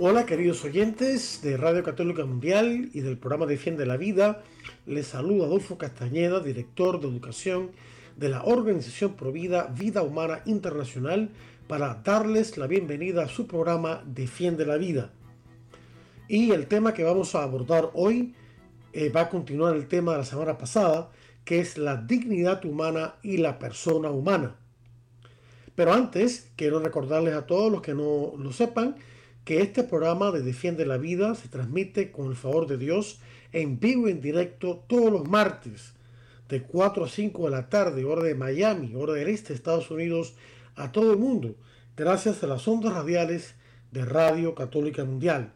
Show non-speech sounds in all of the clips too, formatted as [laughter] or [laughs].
Hola queridos oyentes de Radio Católica Mundial y del programa Defiende la Vida. Les saluda Adolfo Castañeda, director de educación de la Organización Provida Vida Humana Internacional, para darles la bienvenida a su programa Defiende la Vida. Y el tema que vamos a abordar hoy eh, va a continuar el tema de la semana pasada, que es la dignidad humana y la persona humana. Pero antes, quiero recordarles a todos los que no lo sepan, que este programa de Defiende la Vida se transmite con el favor de Dios en vivo y en directo todos los martes de 4 a 5 de la tarde, hora de Miami, hora del este de Estados Unidos, a todo el mundo, gracias a las ondas radiales de Radio Católica Mundial.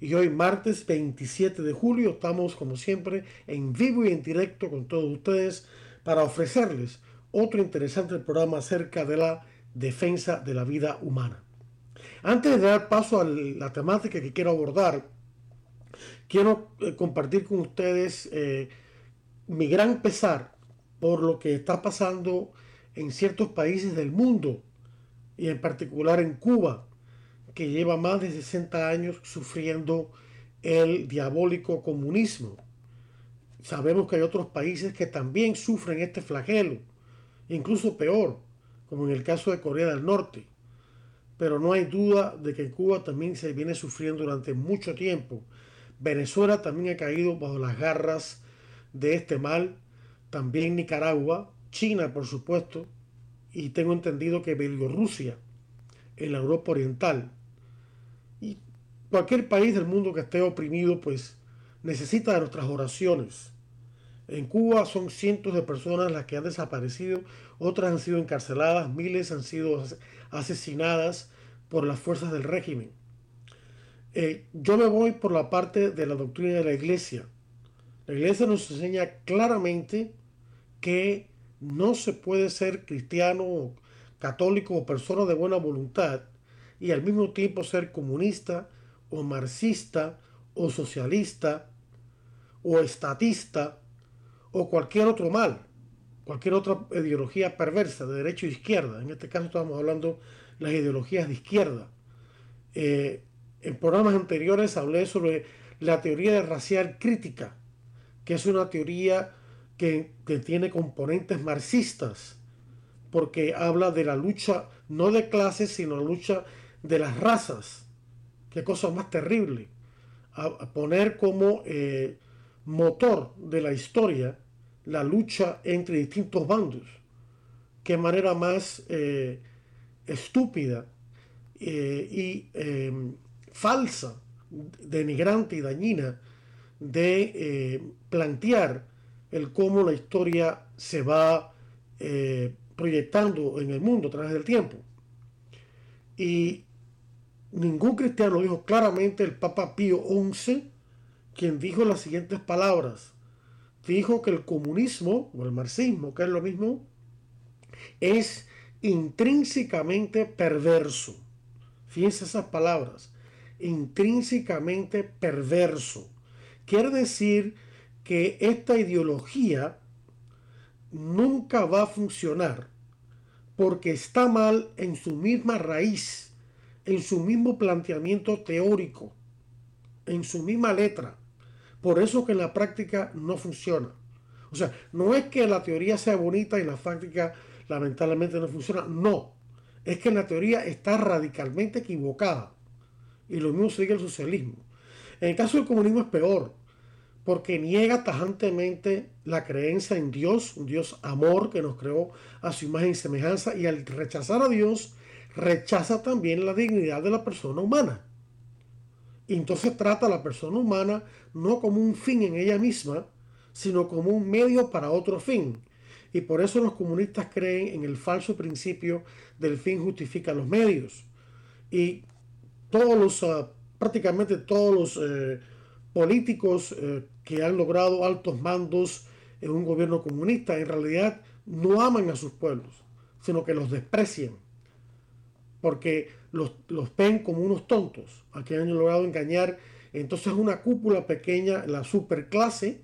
Y hoy martes 27 de julio estamos como siempre en vivo y en directo con todos ustedes para ofrecerles otro interesante programa acerca de la defensa de la vida humana. Antes de dar paso a la temática que quiero abordar, quiero eh, compartir con ustedes eh, mi gran pesar por lo que está pasando en ciertos países del mundo y en particular en Cuba, que lleva más de 60 años sufriendo el diabólico comunismo. Sabemos que hay otros países que también sufren este flagelo, incluso peor, como en el caso de Corea del Norte. Pero no hay duda de que Cuba también se viene sufriendo durante mucho tiempo. Venezuela también ha caído bajo las garras de este mal, también Nicaragua, China por supuesto, y tengo entendido que Bielorrusia, en la Europa Oriental, y cualquier país del mundo que esté oprimido, pues necesita de nuestras oraciones. En Cuba son cientos de personas las que han desaparecido, otras han sido encarceladas, miles han sido asesinadas por las fuerzas del régimen. Eh, yo me voy por la parte de la doctrina de la iglesia. La iglesia nos enseña claramente que no se puede ser cristiano, católico o persona de buena voluntad y al mismo tiempo ser comunista o marxista o socialista o estatista o cualquier otro mal, cualquier otra ideología perversa de derecha o izquierda. En este caso estamos hablando de las ideologías de izquierda. Eh, en programas anteriores hablé sobre la teoría racial crítica que es una teoría que, tiene componentes marxistas, porque habla de la lucha no de clases, sino la lucha de las razas. Qué cosa más terrible. Poner como eh, motor de la historia la lucha entre distintos bandos. Qué manera más eh, estúpida eh, y falsa, denigrante y dañina de eh, plantear el cómo la historia se va proyectando en el mundo a través del tiempo. Y ningún cristiano dijo claramente el Papa Pío XI, quien dijo las siguientes palabras. Dijo que el comunismo, o el marxismo, que es lo mismo, es intrínsecamente perverso. Fíjense esas palabras, intrínsecamente perverso. Quiere decir que esta ideología nunca va a funcionar porque está mal en su misma raíz, en su mismo planteamiento teórico, en su misma letra. Por eso que en la práctica no funciona. O sea, no es que la teoría sea bonita y la práctica lamentablemente no funciona. No, es que la teoría está radicalmente equivocada. Y lo mismo sigue el socialismo. En el caso del comunismo es peor porque niega tajantemente la creencia en Dios, un Dios amor que nos creó a su imagen y semejanza, y al rechazar a Dios, rechaza también la dignidad de la persona humana. Y entonces trata a la persona humana no como un fin en ella misma, sino como un medio para otro fin. Y por eso los comunistas creen en el falso principio del fin justifica los medios. y todos los, ah, prácticamente todos los eh, políticos eh, que han logrado altos mandos en un gobierno comunista en realidad no aman a sus pueblos, sino que los desprecian, porque los, los ven como unos tontos, a quien han logrado engañar. Entonces una cúpula pequeña, la superclase,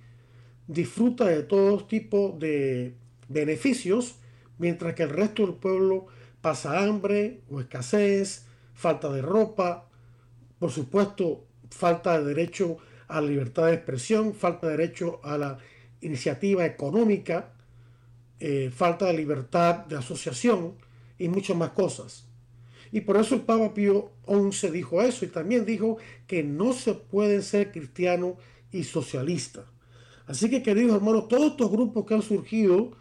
disfruta de todo tipo de beneficios, mientras que el resto del pueblo pasa hambre o escasez, falta de ropa, por supuesto, falta de derecho a la libertad de expresión, falta de derecho a la iniciativa económica, eh, falta de libertad de asociación y muchas más cosas. Y por eso el Papa Pío XI dijo eso y también dijo que no se puede ser cristiano y socialista. Así que queridos hermanos, todos estos grupos que han surgido,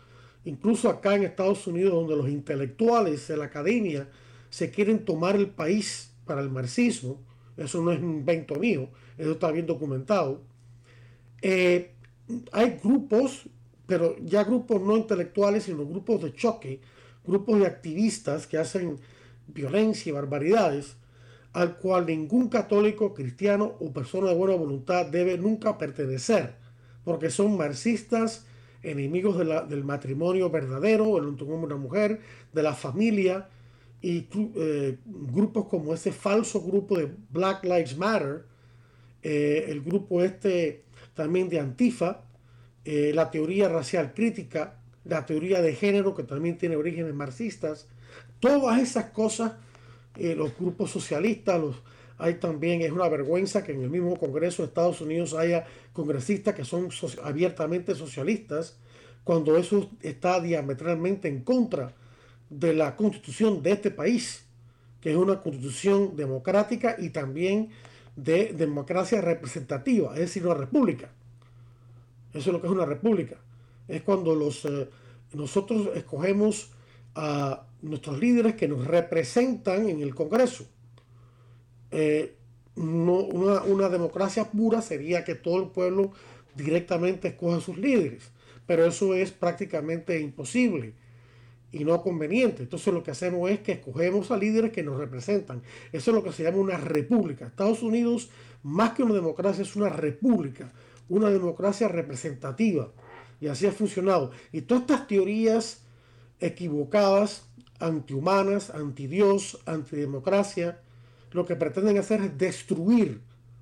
incluso acá en Estados Unidos, donde los intelectuales de la academia se quieren tomar el país para el marxismo, eso no es un invento mío, eso está bien documentado, eh, hay grupos, pero ya grupos no intelectuales, sino grupos de choque, grupos de activistas que hacen violencia y barbaridades, al cual ningún católico, cristiano o persona de buena voluntad debe nunca pertenecer, porque son marxistas, enemigos del matrimonio verdadero, el hombre una mujer, de la familia, y eh, grupos como ese falso grupo de Black Lives Matter, eh, el grupo este también de Antifa, eh, la teoría racial crítica, la teoría de género que también tiene orígenes marxistas, todas esas cosas, los grupos socialistas, los, hay también, es una vergüenza que en el mismo Congreso de Estados Unidos haya congresistas que son abiertamente socialistas, cuando eso está diametralmente en contra de la constitución de este país, que es una constitución democrática y también de democracia representativa, es decir, una república. Eso es lo que es una república. Es cuando los, eh, nosotros escogemos a nuestros líderes que nos representan en el Congreso. Eh, no, una, democracia pura sería que todo el pueblo directamente escoge a sus líderes, pero eso es prácticamente imposible y no conveniente. Entonces lo que hacemos es que escogemos a líderes que nos representan. Eso es lo que se llama una república. Estados Unidos, más que una democracia, es una república, una democracia representativa. Y así ha funcionado. Y todas estas teorías equivocadas, antihumanas, antidios, antidemocracia, lo que pretenden hacer es destruir.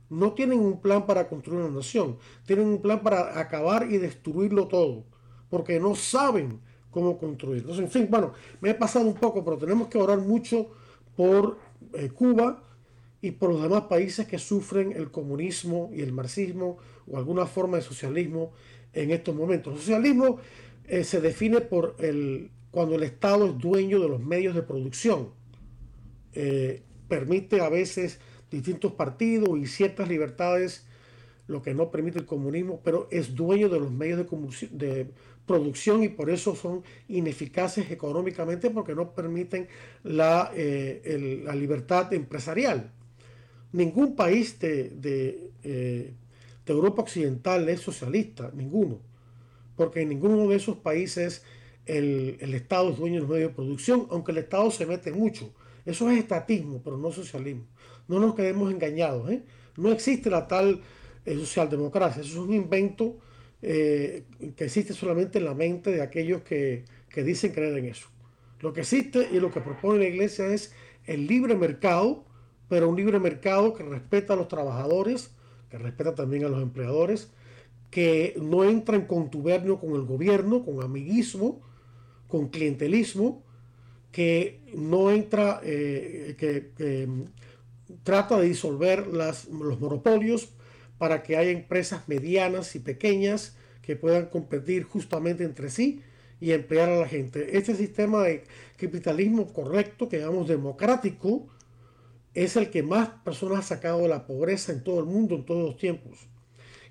No tienen un plan para construir una nación, tienen un plan para acabar y destruirlo todo, porque no saben cómo construir. Entonces, en fin, bueno, me he pasado un poco, pero tenemos que orar mucho por eh, Cuba y por los demás países que sufren el comunismo y el marxismo o alguna forma de socialismo en estos momentos. El socialismo eh, se define por el cuando el Estado es dueño de los medios de producción. Eh, permite a veces distintos partidos y ciertas libertades, lo que no permite el comunismo, pero es dueño de los medios de, producción y por eso son ineficaces económicamente porque no permiten la, eh, la libertad empresarial. Ningún país de, de, eh, de, Europa Occidental es socialista, ninguno, porque en ninguno de esos países el, el, Estado es dueño de los medios de producción, aunque el Estado se mete mucho. Eso es estatismo, pero no socialismo. No nos quedemos engañados. ¿eh? No existe la tal socialdemocracia, eso es un invento eh, que existe solamente en la mente de aquellos que, dicen creer en eso. Lo que existe y lo que propone la iglesia es el libre mercado, pero un libre mercado que respeta a los trabajadores, que respeta también a los empleadores, que no entra en contubernio con el gobierno, con amiguismo, con clientelismo, que no entra, eh, que, trata de disolver las, los monopolios para que haya empresas medianas y pequeñas que puedan competir justamente entre sí y emplear a la gente. Este sistema de capitalismo correcto, que llamamos democrático, es el que más personas ha sacado de la pobreza en todo el mundo en todos los tiempos.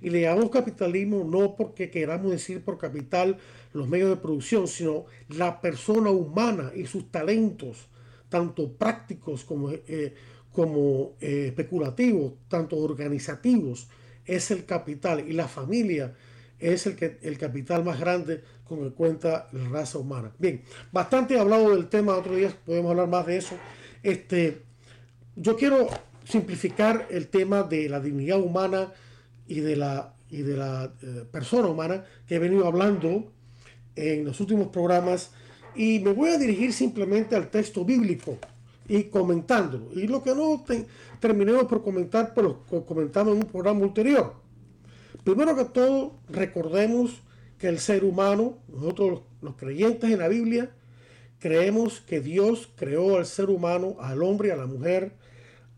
Y le llamamos capitalismo no porque queramos decir por capital los medios de producción, sino la persona humana y sus talentos, tanto prácticos como, eh, como eh, especulativos, tanto organizativos, es el capital y la familia es el, que, el capital más grande con el cuenta la raza humana. Bien, bastante hablado del tema, otro día podemos hablar más de eso. Este, yo quiero simplificar el tema de la dignidad humana y de la, y de la eh, persona humana que he venido hablando en los últimos programas y me voy a dirigir simplemente al texto bíblico y comentándolo. Y lo que no terminemos por comentar, pues lo comentamos en un programa ulterior. Primero que todo, recordemos que el ser humano, nosotros los creyentes en la Biblia, creemos que Dios creó al ser humano, al hombre y a la mujer,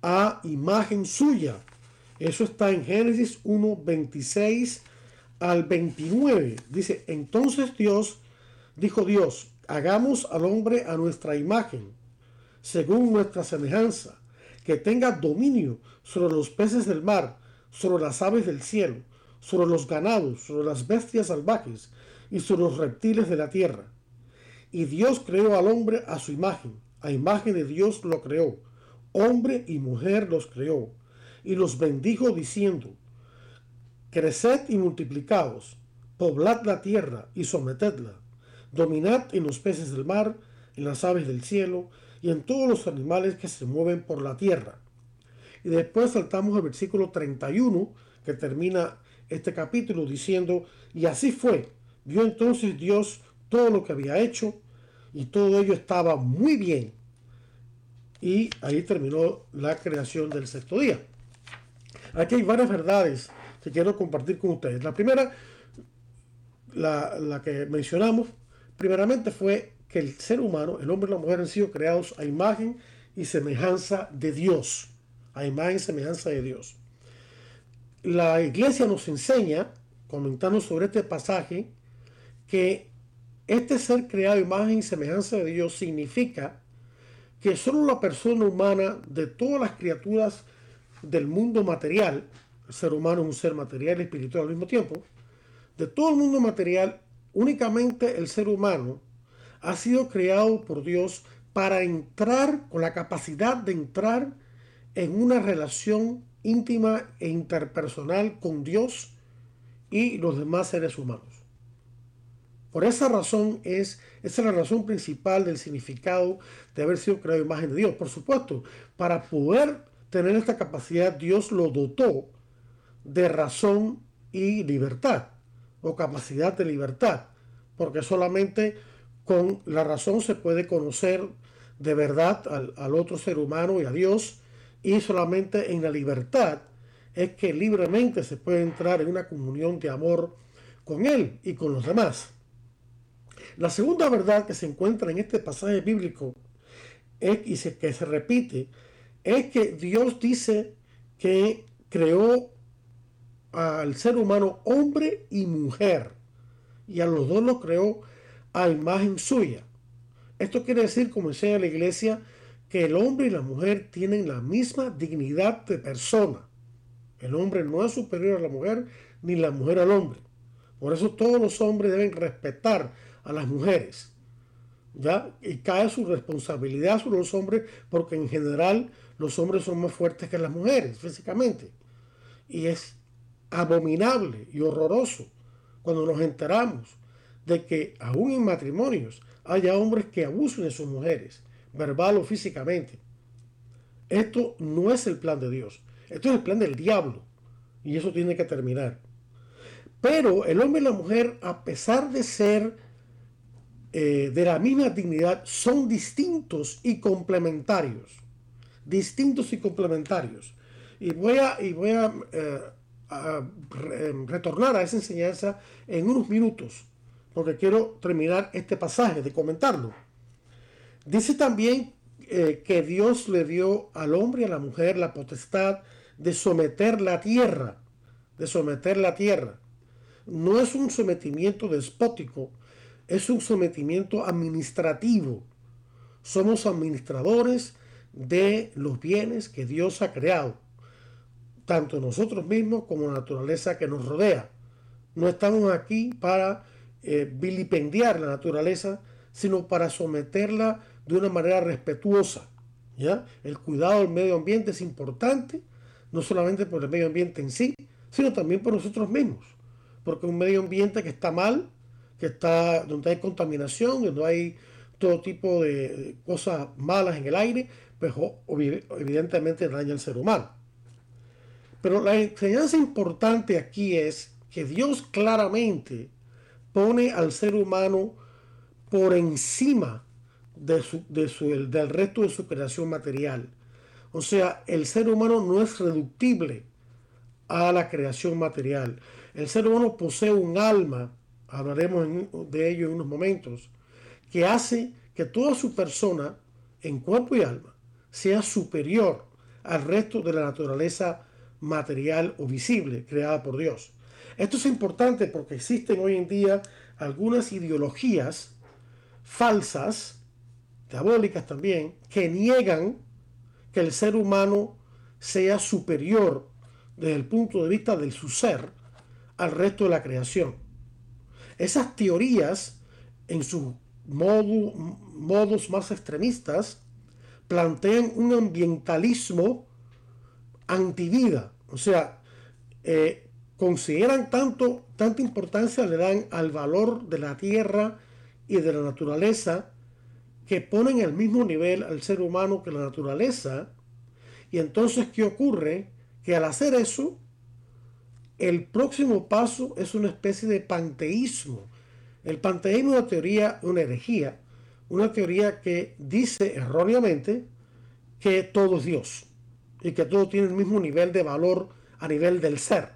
a imagen suya. Eso está en Génesis 1, 26 al 29. Dice, entonces Dios, dijo Dios, hagamos al hombre a nuestra imagen, según nuestra semejanza, que tenga dominio sobre los peces del mar, sobre las aves del cielo, sobre los ganados, sobre las bestias salvajes y sobre los reptiles de la tierra. Y Dios creó al hombre a su imagen, a imagen de Dios lo creó, hombre y mujer los creó, y los bendijo diciendo, Creced y multiplicaos, poblad la tierra y sometedla, dominad en los peces del mar, en las aves del cielo y en todos los animales que se mueven por la tierra. Y después saltamos al versículo 31 que termina este capítulo diciendo, y así fue, vio entonces Dios todo lo que había hecho y todo ello estaba muy bien. Y ahí terminó la creación del sexto día. Aquí hay varias verdades que quiero compartir con ustedes. La primera, la, que mencionamos, primeramente fue que el ser humano, el hombre y la mujer han sido creados a imagen y semejanza de Dios. A imagen y semejanza de Dios. La iglesia nos enseña, comentando sobre este pasaje, que este ser creado a imagen y semejanza de Dios significa que solo la persona humana de todas las criaturas del mundo material, el ser humano es un ser material y espiritual al mismo tiempo, de todo el mundo material Únicamente el ser humano ha sido creado por Dios para entrar, con la capacidad de entrar en una relación íntima e interpersonal con Dios y los demás seres humanos. Por esa razón es, esa es la razón principal del significado de haber sido creado imagen de Dios. Por supuesto, para poder tener esta capacidad, Dios lo dotó de razón y libertad o capacidad de libertad, porque solamente con la razón se puede conocer de verdad al, otro ser humano y a Dios, y solamente en la libertad es que libremente se puede entrar en una comunión de amor con Él y con los demás. La segunda verdad que se encuentra en este pasaje bíblico es, y que se repite es que Dios dice que creó al ser humano hombre y mujer. Y a los dos los creó a imagen suya. Esto quiere decir, como enseña la iglesia, que el hombre y la mujer tienen la misma dignidad de persona. El hombre no es superior a la mujer, ni la mujer al hombre. Por eso todos los hombres deben respetar a las mujeres. ¿ya? Y cae su responsabilidad sobre los hombres porque en general los hombres son más fuertes que las mujeres físicamente. Y es abominable y horroroso cuando nos enteramos de que aún en matrimonios haya hombres que abusen de sus mujeres, verbal o físicamente. Esto no es el plan de Dios, esto es el plan del diablo y eso tiene que terminar. Pero el hombre y la mujer, a pesar de ser eh, de la misma dignidad, son distintos y complementarios. Distintos y complementarios. Y voy a, y voy a eh, Em, retornar a esa enseñanza en unos minutos, porque quiero terminar este pasaje de comentarlo. Dice también eh, que Dios le dio al hombre y a la mujer la potestad de someter la tierra, de someter la tierra. No es un sometimiento despótico, es un sometimiento administrativo. Somos administradores de los bienes que Dios ha creado tanto nosotros mismos como la naturaleza que nos rodea. No estamos aquí para eh, vilipendiar la naturaleza, sino para someterla de una manera respetuosa. ¿ya? El cuidado del medio ambiente es importante, no solamente por el medio ambiente en sí, sino también por nosotros mismos. Porque un medio ambiente que está mal, que está donde hay contaminación, donde hay, todo tipo de cosas malas en el aire, pues evidentemente daña al ser humano. Pero la enseñanza importante aquí es que Dios claramente pone al ser humano por encima de del resto de su creación material. O sea, el ser humano no es reductible a la creación material. El ser humano posee un alma, hablaremos de ello en unos momentos, que hace que toda su persona, en cuerpo y alma, sea superior al resto de la naturaleza material o visible creada por Dios. Esto es importante porque existen hoy en día algunas ideologías falsas, diabólicas también, que niegan que el ser humano sea superior desde el punto de vista de su ser al resto de la creación. Esas teorías, en sus modos más extremistas, plantean un ambientalismo antivida. O sea, eh, consideran tanto, tanta importancia le dan al valor de la tierra y de la naturaleza que ponen al mismo nivel al ser humano que la naturaleza. Y entonces, ¿qué ocurre? Que al hacer eso, el próximo paso es una especie de panteísmo. El panteísmo es una teoría, una herejía, una teoría que dice erróneamente que todo es Dios y que todo tiene el mismo nivel de valor a nivel del ser.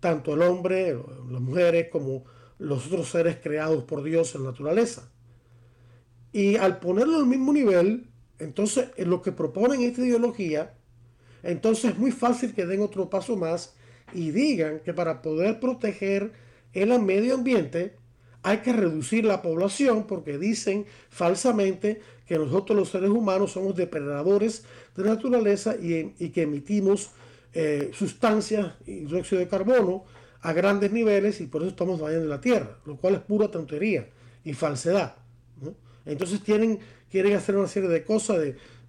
Tanto el hombre, las mujeres, como los otros seres creados por Dios en la naturaleza. Y al ponerlo al mismo nivel, entonces en lo que proponen esta ideología, entonces es muy fácil que den otro paso más y digan que para poder proteger el medio ambiente hay que reducir la población porque dicen falsamente que nosotros los seres humanos somos depredadores de naturaleza y, que emitimos eh, sustancias y dióxido de carbono a grandes niveles y por eso estamos dañando la Tierra, lo cual es pura tontería y falsedad. Entonces tienen, quieren hacer una serie de cosas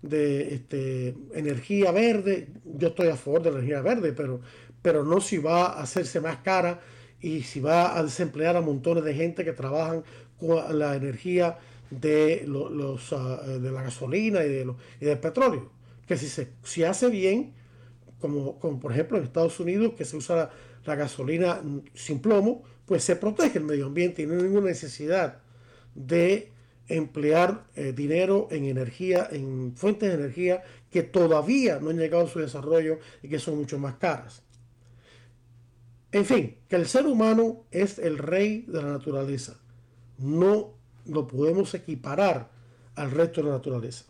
de, este, energía verde. Yo estoy a favor de la energía verde, pero, pero no si va a hacerse más cara y si va a desemplear a montones de gente que trabajan con la energía de, los, ah, de la gasolina y, de y del petróleo. Que si se si hace bien, como, como por ejemplo en Estados Unidos, que se usa la gasolina sin plomo, pues se protege el medio ambiente y no hay ninguna necesidad de emplear eh, dinero en energía, en fuentes de energía que todavía no han llegado a su desarrollo y que son mucho más caras. En fin, que el ser humano es el rey de la naturaleza. No lo podemos equiparar al resto de la naturaleza.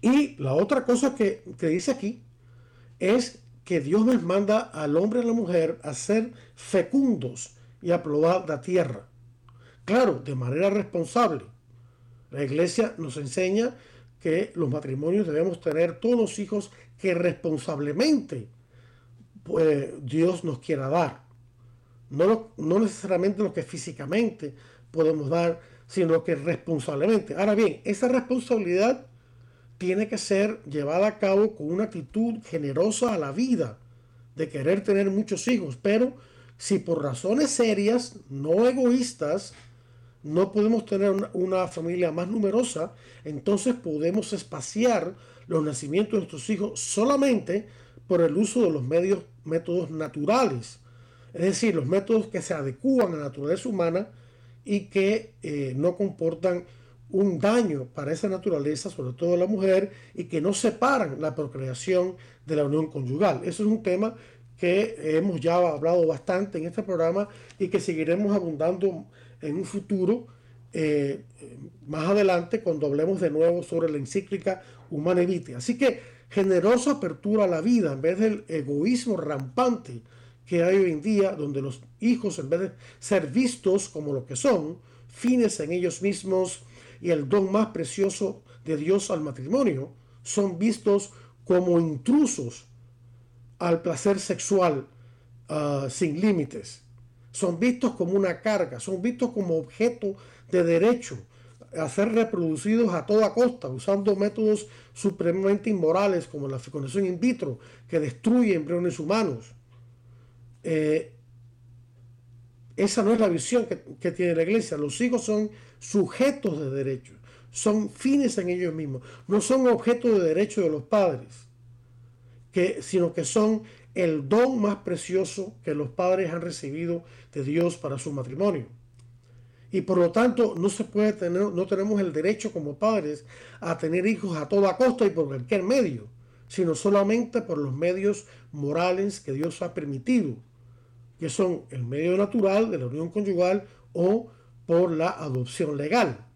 Y la otra cosa que, dice aquí es que Dios les manda al hombre y a la mujer a ser fecundos y a probar la tierra. Claro, de manera responsable. La iglesia nos enseña que los matrimonios debemos tener todos los hijos que responsablemente pues, Dios nos quiera dar. No, no necesariamente lo que físicamente podemos dar, sino que responsablemente. Ahora bien, esa responsabilidad tiene que ser llevada a cabo con una actitud generosa a la vida, de querer tener muchos hijos, pero si por razones serias, no egoístas, no podemos tener una, familia más numerosa, entonces podemos espaciar los nacimientos de nuestros hijos solamente por el uso de los medios, métodos naturales, es decir, los métodos que se adecúan a la naturaleza humana y que eh, no comportan un daño para esa naturaleza, sobre todo la mujer, y que no separan la procreación de la unión conyugal. Eso es un tema que hemos ya hablado bastante en este programa y que seguiremos abundando en un futuro eh, más adelante cuando hablemos de nuevo sobre la encíclica Humana Vitae. Así que generosa apertura a la vida en vez del egoísmo rampante que hay hoy en día, donde los hijos, en vez de ser vistos como lo que son, fines en ellos mismos, y el don más precioso de Dios al matrimonio son vistos como intrusos al placer sexual ah, sin límites. Son vistos como una carga, son vistos como objeto de derecho a ser reproducidos a toda costa, usando métodos supremamente inmorales como la fecundación in vitro, que destruye embriones humanos. Eh, esa no es la visión que, que, tiene la iglesia. Los hijos son sujetos de derecho, son fines en ellos mismos, no son objetos de derecho de los padres, sino que son el don más precioso que los padres han recibido de Dios para su matrimonio. Y por lo tanto no se puede tener, no tenemos el derecho como padres a tener hijos a toda costa y por cualquier medio, sino solamente por los medios morales que Dios ha permitido, que son el medio natural de la unión conyugal o por la adopción legal.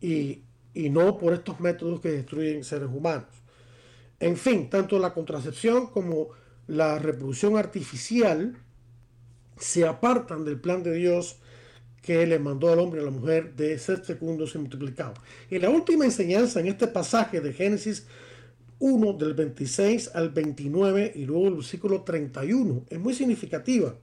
Y, y no por estos métodos que destruyen seres humanos. En fin, tanto la contracepción como la reproducción artificial se apartan del plan de Dios que le mandó al hombre y a la mujer de ser fecundos y multiplicados. Y la última enseñanza en este pasaje de Génesis 1 del 26 al 29 y luego el versículo 31 es muy significativa.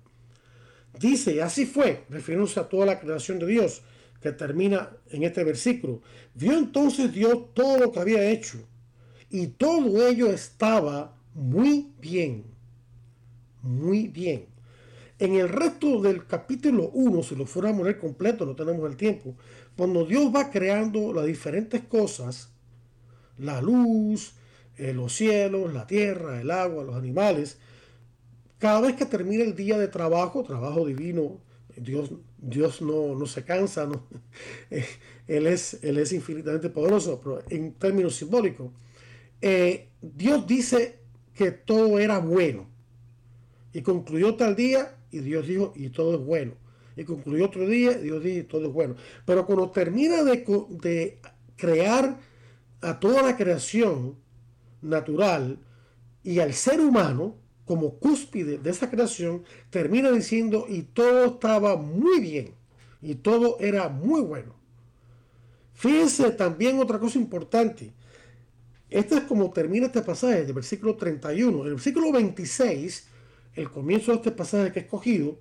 Dice, así fue, refiriéndose a toda la creación de Dios, que termina en este versículo. Vio entonces Dios todo lo que había hecho y todo ello estaba muy bien, muy bien. En el resto del capítulo 1, si lo fuéramos a leer completo, no tenemos el tiempo, cuando Dios va creando las diferentes cosas, la luz, eh, los cielos, la tierra, el agua, los animales, cada vez que termina el día de trabajo, trabajo divino, Dios, Dios no, no se cansa, no, [laughs] eh, él, es, él es infinitamente poderoso, pero en términos simbólicos, eh, Dios dice que todo era bueno. Y concluyó tal día y Dios dijo, y todo es bueno. Y concluyó otro día Dios dijo, y todo es bueno. Pero cuando termina de, de crear a toda la creación natural y al ser humano, como cúspide de esa creación, termina diciendo, y todo estaba muy bien, y todo era muy bueno. Fíjense también otra cosa importante. Esto es como termina este pasaje del versículo 31. En el versículo 26, el comienzo de este pasaje que he escogido,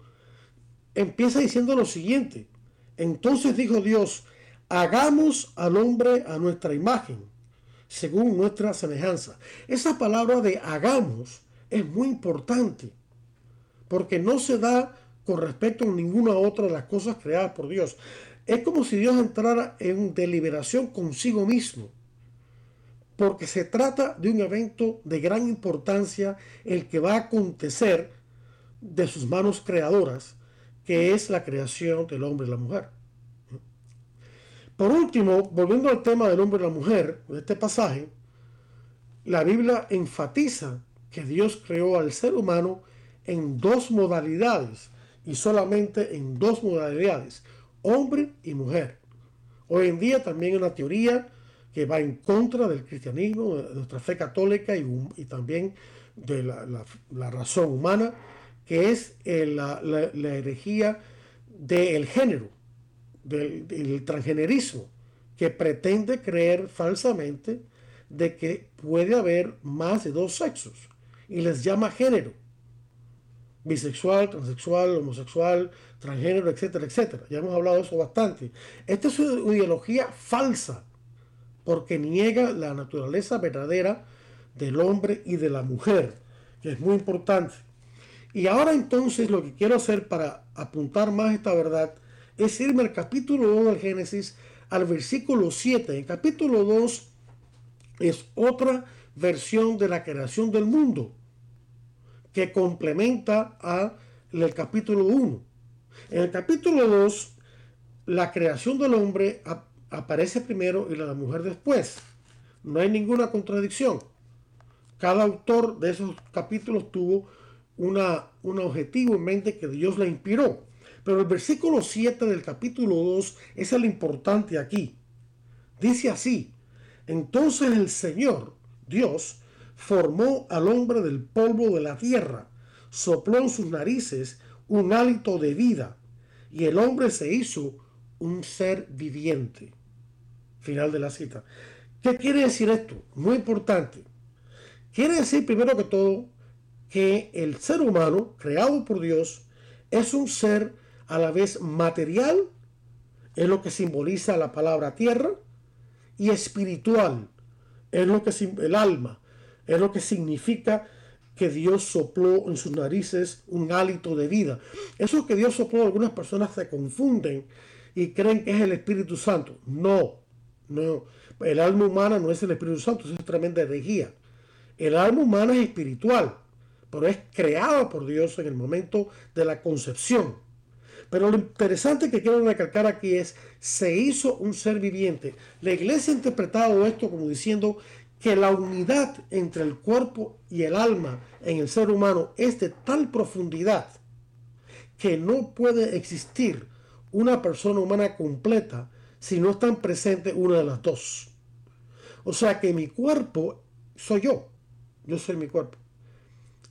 empieza diciendo lo siguiente. Entonces dijo Dios, hagamos al hombre a nuestra imagen, según nuestra semejanza. Esa palabra de hagamos es muy importante, porque no se da con respecto a ninguna otra de las cosas creadas por Dios. Es como si Dios entrara en deliberación consigo mismo, porque se trata de un evento de gran importancia, el que va a acontecer de sus manos creadoras, que es la creación del hombre y la mujer. Por último, volviendo al tema del hombre y la mujer, de este pasaje, la Biblia enfatiza que Dios creó al ser humano en dos modalidades y solamente en dos modalidades, hombre y mujer. Hoy en día también hay una teoría que va en contra del cristianismo, de nuestra fe católica y, también de la, razón humana, que es la, herejía del género, del, del transgenerismo, que pretende creer falsamente de que puede haber más de dos sexos y les llama género. Bisexual, transexual, homosexual, transgénero, etcétera, etcétera. Ya hemos hablado de eso bastante. Esta es una ideología falsa porque niega la naturaleza verdadera del hombre y de la mujer, que es muy importante. Y ahora entonces lo que quiero hacer para apuntar más esta verdad es irme al capítulo 2 del Génesis, al versículo 7. El capítulo 2 es otra versión de la creación del mundo que complementa a el capítulo 1. En el capítulo 2, la creación del hombre aparece primero y la mujer después. No hay ninguna contradicción. Cada autor de esos capítulos tuvo una, un objetivo en mente que Dios le inspiró. Pero el versículo 7 del capítulo 2 es el importante aquí. Dice así, entonces el Señor, Dios, formó al hombre del polvo de la tierra, sopló en sus narices un hálito de vida, y el hombre se hizo un ser viviente. Final de la cita. ¿Qué quiere decir esto? Muy importante. Quiere decir primero que todo que el ser humano, creado por Dios, es un ser a la vez material, es lo que simboliza la palabra tierra, y espiritual, es lo que el alma, es lo que significa que Dios sopló en sus narices un hálito de vida. Eso que Dios sopló, algunas personas se confunden y creen que es el Espíritu Santo. No, no. El alma humana no es el Espíritu Santo, eso es tremenda herejía. El alma humana es espiritual, pero es creada por Dios en el momento de la concepción. Pero lo interesante que quiero recalcar aquí es, se hizo un ser viviente. La iglesia ha interpretado esto como diciendo que la unidad entre el cuerpo y el alma en el ser humano es de tal profundidad que no puede existir una persona humana completa si no están presentes una de las dos. O sea que mi cuerpo soy yo. Yo soy mi cuerpo.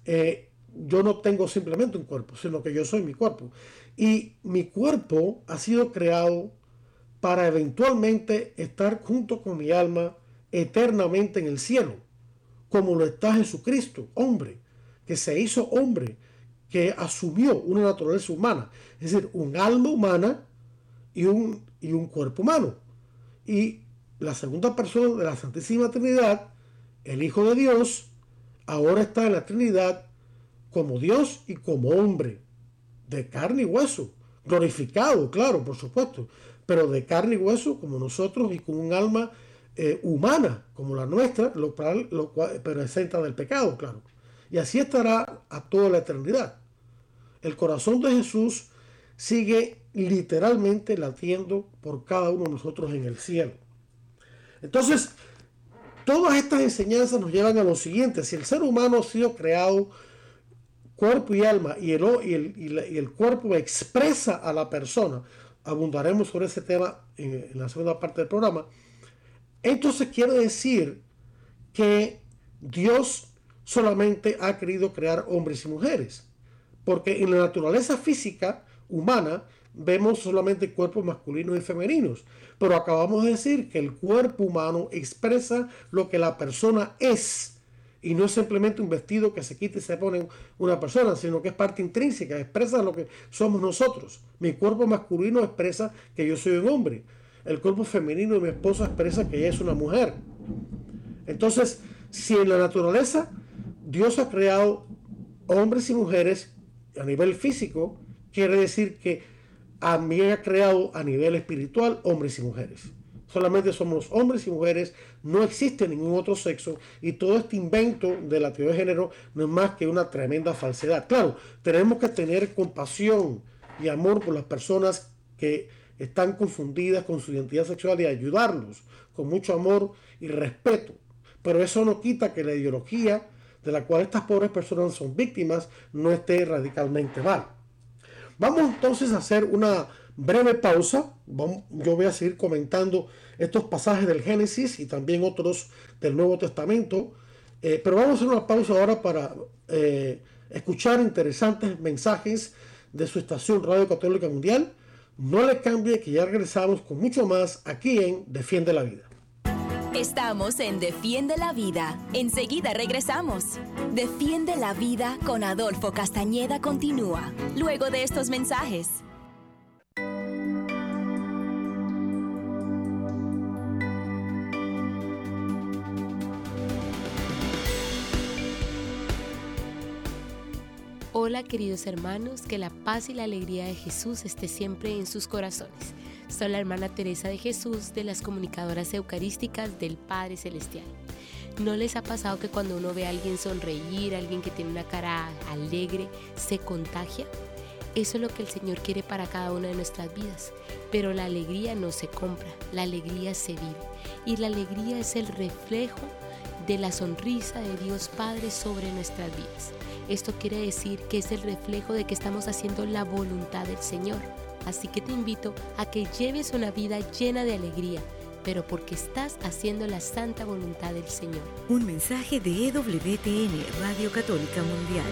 Eh, yo no tengo simplemente un cuerpo, sino que yo soy mi cuerpo. Y mi cuerpo ha sido creado para eventualmente estar junto con mi alma eternamente en el cielo, como lo está Jesucristo, hombre, que se hizo hombre, que asumió una naturaleza humana, es decir, un alma humana y un, y un cuerpo humano. Y la segunda persona de la Santísima Trinidad, el Hijo de Dios, ahora está en la Trinidad como Dios y como hombre, de carne y hueso, glorificado, claro, por supuesto, pero de carne y hueso como nosotros y con un alma eh, humana como la nuestra, lo cual, lo pero exenta del pecado, claro. Y así estará a toda la eternidad. El corazón de Jesús sigue literalmente latiendo por cada uno de nosotros en el cielo. Entonces, todas estas enseñanzas nos llevan a lo siguiente. Si el ser humano ha sido creado cuerpo y alma y el, y el, cuerpo expresa a la persona, abundaremos sobre ese tema en, en la segunda parte del programa, entonces quiere decir que Dios solamente ha querido crear hombres y mujeres, porque en la naturaleza física humana vemos solamente cuerpos masculinos y femeninos, pero acabamos de decir que el cuerpo humano expresa lo que la persona es y no es simplemente un vestido que se quita y se pone una persona, sino que es parte intrínseca, expresa lo que somos nosotros. Mi cuerpo masculino expresa que yo soy un hombre. El cuerpo femenino de mi esposa expresa que ella es una mujer. Entonces, si en la naturaleza Dios ha creado hombres y mujeres a nivel físico, quiere decir que mí ha creado a nivel espiritual hombres y mujeres solamente somos hombres y mujeres, no existe ningún otro sexo y todo este invento de la teoría de género no es más que una tremenda falsedad. Claro, tenemos que tener compasión y amor por las personas que están confundidas con su identidad sexual y ayudarlos con mucho amor y respeto. Pero eso no quita que la ideología de la cual estas pobres personas son víctimas no esté radicalmente mal. Vamos entonces a hacer una breve pausa. Yo voy a seguir comentando estos pasajes del Génesis y también otros del Nuevo Testamento. Eh, pero vamos a hacer una pausa ahora para eh, escuchar interesantes mensajes de su estación Radio Católica Mundial. No le cambie que ya regresamos con mucho más aquí en Defiende la Vida. Estamos en Defiende la Vida. Enseguida regresamos. Defiende la Vida con Adolfo Castañeda continúa, luego de estos mensajes. Hola queridos hermanos, que la paz y la alegría de Jesús esté siempre en sus corazones. Soy la hermana Teresa de Jesús de las comunicadoras eucarísticas del Padre Celestial. ¿No les ha pasado que cuando uno ve a alguien sonreír, a alguien que tiene una cara alegre, se contagia? Eso es lo que el Señor quiere para cada una de nuestras vidas. Pero la alegría no se compra, la alegría se vive. Y la alegría es el reflejo de la sonrisa de Dios Padre sobre nuestras vidas. Esto quiere decir que es el reflejo de que estamos haciendo la voluntad del Señor. Así que te invito a que lleves una vida llena de alegría, pero porque estás haciendo la santa voluntad del Señor. Un mensaje de EWTN, Radio Católica Mundial.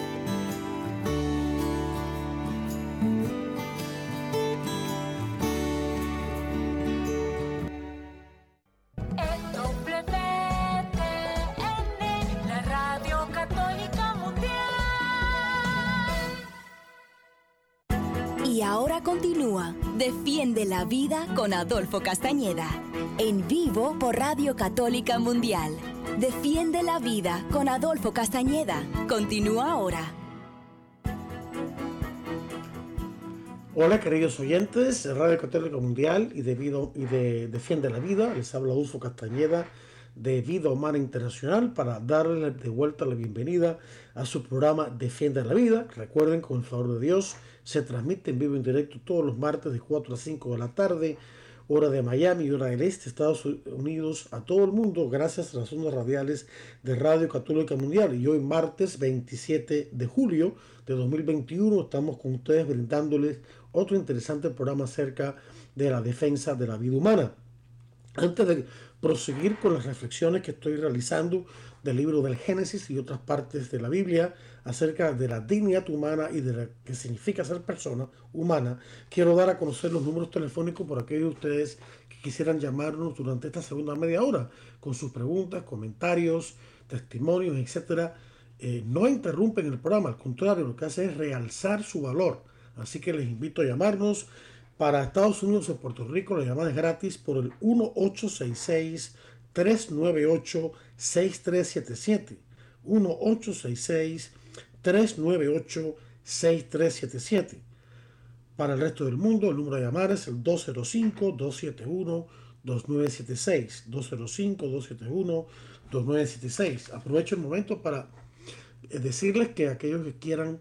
Defiende la Vida con Adolfo Castañeda. En vivo por Radio Católica Mundial. Defiende la Vida con Adolfo Castañeda. Continúa ahora. Hola queridos oyentes de Radio Católica Mundial y de, y de Defiende la Vida. Les habla Adolfo Castañeda de Vida Humana Internacional para darles de vuelta la bienvenida a su programa Defiende la Vida. Recuerden, con el favor de Dios, se transmite en vivo en directo todos los martes de 4 a 5 de la tarde, hora de Miami y hora del este, Estados Unidos, a todo el mundo, gracias a las ondas radiales de Radio Católica Mundial. Y hoy, martes 27 de julio de 2021, estamos con ustedes brindándoles otro interesante programa acerca de la defensa de la vida humana. Antes de proseguir con las reflexiones que estoy realizando del libro del Génesis y otras partes de la Biblia acerca de la dignidad humana y de lo que significa ser persona humana, quiero dar a conocer los números telefónicos por aquellos de ustedes que quisieran llamarnos durante esta segunda media hora con sus preguntas, comentarios, testimonios, etcétera. Eh, no interrumpen el programa, al contrario, lo que hace es realzar su valor. Así que les invito a llamarnos para Estados Unidos o Puerto Rico la llamada es gratis por el 1866-398-6377. 1866-398-6377. Para el resto del mundo, el número de llamar es el 205-271-2976. 205-271-2976. Aprovecho el momento para eh, decirles que aquellos que quieran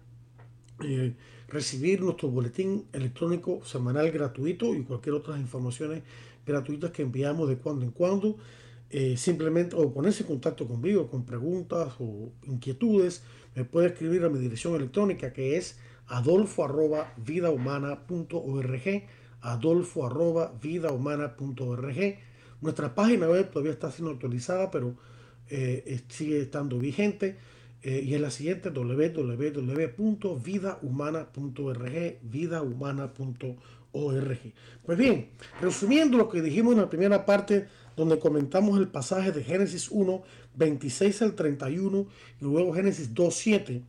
eh, recibir nuestro boletín electrónico semanal gratuito y cualquier otras informaciones gratuitas que enviamos de cuando en cuando. Eh, simplemente o ponerse en contacto conmigo con preguntas o inquietudes, me puede escribir a mi dirección electrónica que es adolfo arroba nuestra página web todavía está siendo actualizada pero eh, sigue estando vigente eh, y es la siguiente www.vidahumana.org vidahumana.org pues bien resumiendo lo que dijimos en la primera parte donde comentamos el pasaje de Génesis 1 26 al 31 y luego Génesis 2 7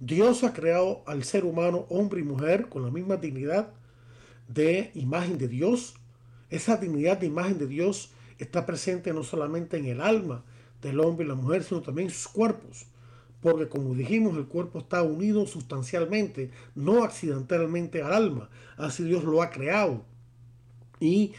Dios ha creado al ser humano hombre y mujer con la misma dignidad de imagen de Dios. Esa dignidad de imagen de Dios está presente no solamente en el alma del hombre y la mujer, sino también en sus cuerpos porque como dijimos, el cuerpo está unido sustancialmente, no accidentalmente al alma. Así Dios lo ha creado. Y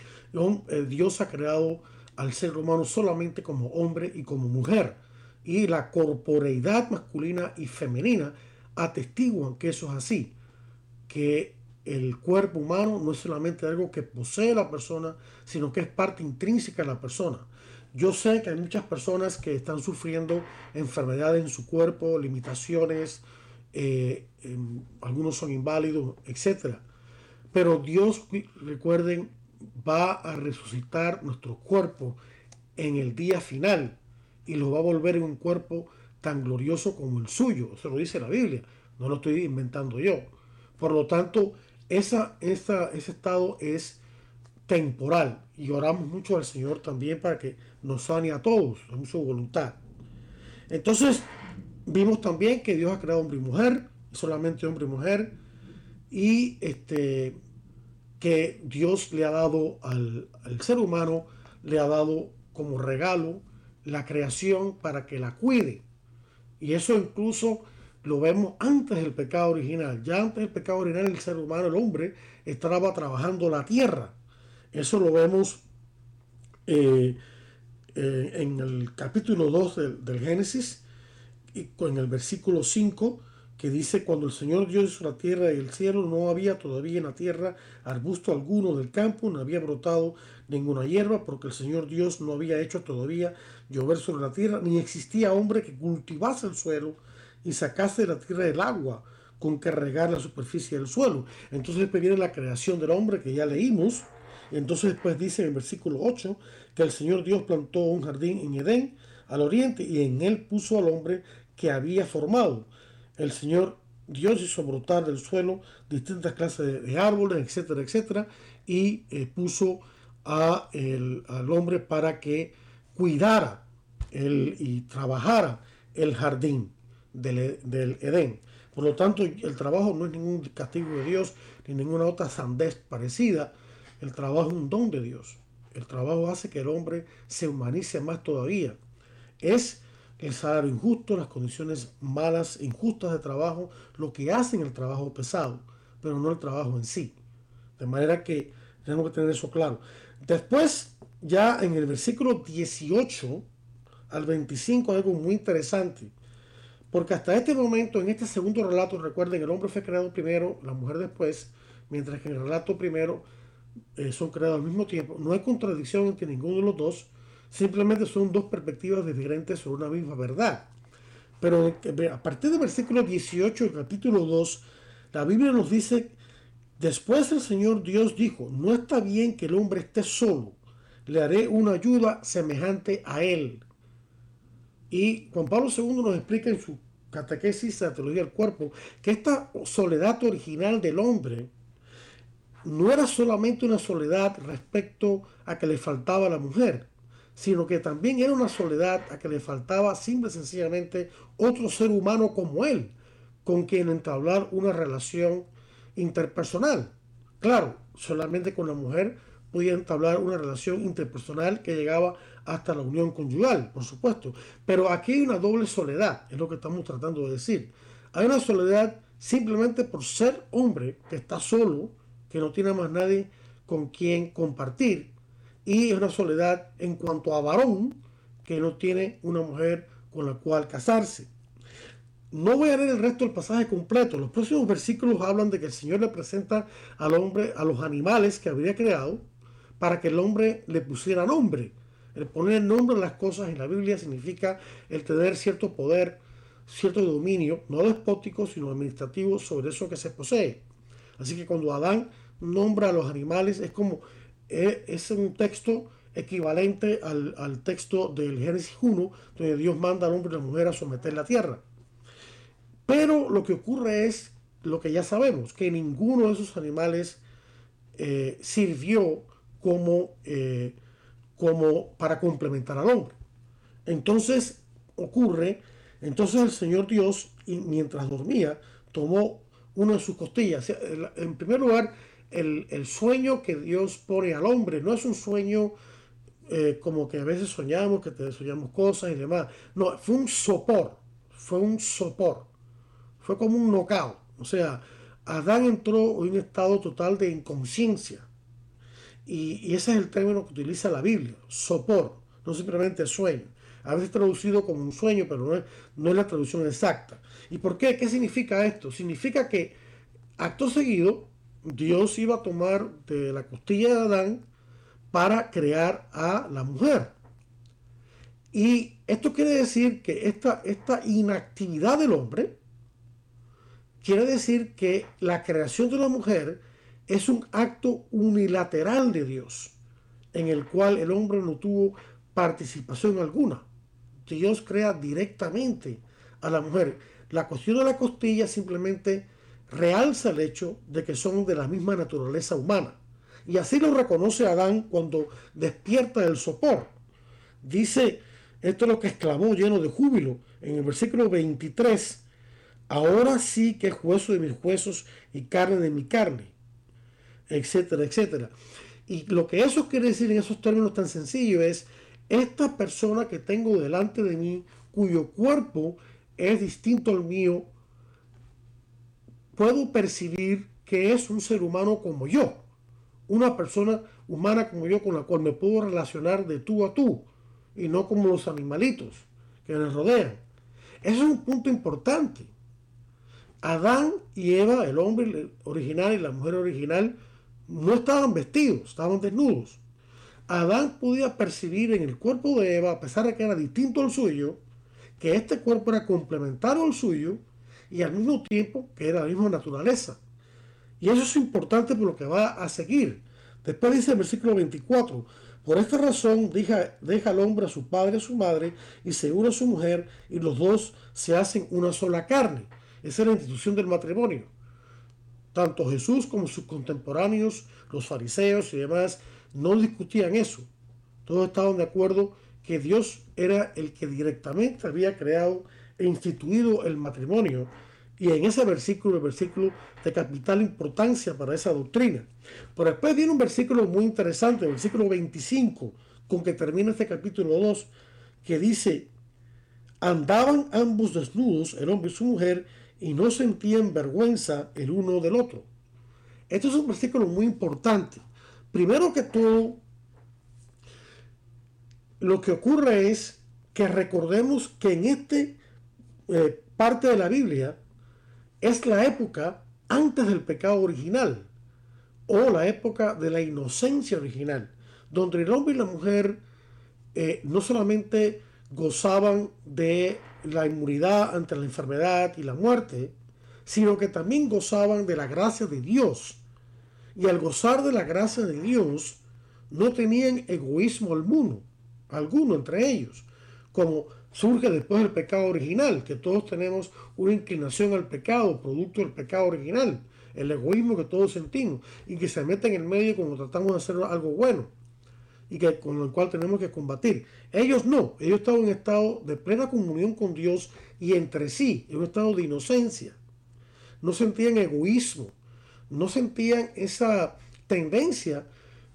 eh, Dios ha creado al ser humano solamente como hombre y como mujer. Y la corporeidad masculina y femenina atestiguan que eso es así, que el cuerpo humano no es solamente algo que posee la persona, sino que es parte intrínseca de la persona. Yo sé que hay muchas personas que están sufriendo enfermedades en su cuerpo, limitaciones, eh, em, algunos son inválidos, etc. Pero Dios, recuerden, va a resucitar nuestro cuerpo en el día final y lo va a volver en un cuerpo tan glorioso como el suyo. Eso lo dice la Biblia, no lo estoy inventando yo. Por lo tanto, esa, ese estado es temporal y oramos mucho al Señor también para que nos sane a todos, en su voluntad. Entonces, vimos también que Dios ha creado hombre y mujer, solamente hombre y mujer, y este, que Dios le ha dado al, al ser humano, le ha dado como regalo la creación para que la cuide. Y eso incluso lo vemos antes del pecado original. Ya antes del pecado original, el ser humano, el hombre, estaba trabajando la tierra. Eso lo vemos eh, eh, en el capítulo 2 del, Génesis, y en el versículo 5, que dice, cuando el Señor Dios hizo la tierra y el cielo, no había todavía en la tierra arbusto alguno del campo, no había brotado ninguna hierba, porque el Señor Dios no había hecho todavía llover sobre la tierra, ni existía hombre que cultivase el suelo y sacase de la tierra el agua con que regar la superficie del suelo. Entonces viene la creación del hombre que ya leímos. Entonces después dice en el versículo 8 que el Señor Dios plantó un jardín en Edén al oriente y en él puso al hombre que había formado el Señor Dios hizo brotar del suelo distintas clases de, árboles, etcétera, etcétera, y eh, puso a al hombre para que cuidara el, y trabajara el jardín del, del, Edén. Por lo tanto, el trabajo no es ningún castigo de Dios ni ninguna otra sandez parecida. El trabajo es un don de Dios. El trabajo hace que el hombre se humanice más todavía. Es el salario injusto, las condiciones malas, injustas de trabajo, lo que hacen el trabajo pesado, pero no el trabajo en sí. De manera que tenemos que tener eso claro. Después, ya en el versículo 18 al 25, algo muy interesante. Porque hasta este momento, en este segundo relato, recuerden, el hombre fue creado primero, la mujer después, mientras que en el relato primero eh, son creados al mismo tiempo. No hay contradicción entre ninguno de los dos Simplemente son dos perspectivas diferentes sobre una misma verdad. Pero a partir del versículo 18 del capítulo 2, la Biblia nos dice, después el Señor Dios dijo, no está bien que el hombre esté solo, le haré una ayuda semejante a él. Y Juan Pablo II nos explica en su catequesis de la teología del cuerpo que esta soledad original del hombre no era solamente una soledad respecto a que le faltaba a la mujer, sino que también era una soledad a que le faltaba simple y sencillamente otro ser humano como él, con quien entablar una relación interpersonal. Claro, solamente con la mujer podía entablar una relación interpersonal que llegaba hasta la unión conyugal, por supuesto. Pero aquí hay una doble soledad, es lo que estamos tratando de decir. Hay una soledad simplemente por ser hombre, que está solo, que no tiene más nadie con quien compartir, y es una soledad en cuanto a varón que no tiene una mujer con la cual casarse. No voy a leer el resto del pasaje completo. Los próximos versículos hablan de que el Señor le presenta al hombre a los animales que habría creado para que el hombre le pusiera nombre. El poner nombre a las cosas en la Biblia significa el tener cierto poder, cierto dominio, no despótico, sino administrativo sobre eso que se posee. Así que cuando Adán nombra a los animales es como e, es un texto equivalente al, texto del Génesis 1, donde Dios manda al hombre y a la mujer a someter la tierra. Pero lo que ocurre es lo que ya sabemos, que ninguno de esos animales eh, sirvió como, eh, como para complementar al hombre. Entonces ocurre, entonces el Señor Dios, mientras dormía, tomó una de sus costillas. En primer lugar, el, sueño que Dios pone al hombre. No es un sueño eh, como que a veces soñamos, que te soñamos cosas y demás. No, fue un sopor, fue un sopor, fue como un knockout. O sea, Adán entró en un estado total de inconsciencia. Y, ese es el término que utiliza la Biblia, sopor, no simplemente sueño. A veces traducido como un sueño, pero no es la traducción exacta. ¿Y por qué? ¿Qué significa esto? Significa que acto seguido Dios iba a tomar de la costilla de Adán para crear a la mujer. Y esto quiere decir que esta, esta inactividad del hombre quiere decir que la creación de la mujer es un acto unilateral de Dios, en el cual el hombre no tuvo participación alguna. Dios crea directamente a la mujer. La cuestión de la costilla simplemente realza el hecho de que son de la misma naturaleza humana. Y así lo reconoce Adán cuando despierta del sopor. Dice, esto es lo que exclamó lleno de júbilo en el versículo 23, ahora sí que es hueso de mis huesos y carne de mi carne, etcétera, etcétera. Y lo que eso quiere decir en esos términos tan sencillos es, esta persona que tengo delante de mí, cuyo cuerpo es distinto al mío, puedo percibir que es un ser humano como yo, una persona humana como yo con la cual me puedo relacionar de tú a tú y no como los animalitos que me rodean. Eso es un punto importante, Adán y Eva, el hombre original y la mujer original, no estaban vestidos, estaban desnudos. Adán podía percibir en el cuerpo de Eva, a pesar de que era distinto al suyo, que este cuerpo era complementario al suyo y al mismo tiempo que era la misma naturaleza. Y eso es importante por lo que va a seguir. Después dice el versículo 24, por esta razón deja, deja al hombre a su padre y a su madre y se une a su mujer y los dos se hacen una sola carne. Esa es la institución del matrimonio. Tanto Jesús como sus contemporáneos, los fariseos y demás, no discutían eso. Todos estaban de acuerdo que Dios era el que directamente había creado e instituido el matrimonio. Y en ese versículo, el versículo de capital importancia para esa doctrina. Pero después viene un versículo muy interesante, el versículo 25, con que termina este capítulo 2, que dice, andaban ambos desnudos, el hombre y su mujer, y no sentían vergüenza el uno del otro. Esto es un versículo muy importante. Primero que todo, lo que ocurre es que recordemos que en este eh, parte de la Biblia es la época antes del pecado original o la época de la inocencia original, donde el hombre y la mujer eh, no solamente gozaban de la inmunidad ante la enfermedad y la muerte, sino que también gozaban de la gracia de Dios. Y al gozar de la gracia de Dios, no tenían egoísmo alguno, alguno entre ellos, como surge después del pecado original, que todos tenemos una inclinación al pecado, producto del pecado original, el egoísmo que todos sentimos y que se mete en el medio cuando tratamos de hacer algo bueno y que con el cual tenemos que combatir. Ellos no, ellos estaban en estado de plena comunión con Dios y entre sí, en un estado de inocencia. No sentían egoísmo, no sentían esa tendencia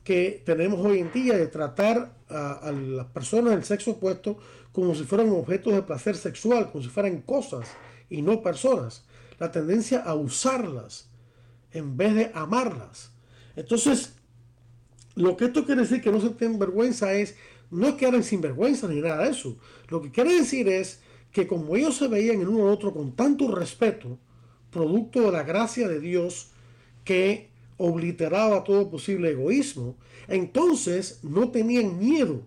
que tenemos hoy en día de tratar a, las personas del sexo opuesto como si fueran objetos de placer sexual, como si fueran cosas y no personas. La tendencia a usarlas en vez de amarlas. Entonces, lo que esto quiere decir que no se tengan vergüenza es, no es que eran sin vergüenza ni nada de eso. Lo que quiere decir es que como ellos se veían el uno al otro con tanto respeto, producto de la gracia de Dios que obliteraba todo posible egoísmo, entonces no tenían miedo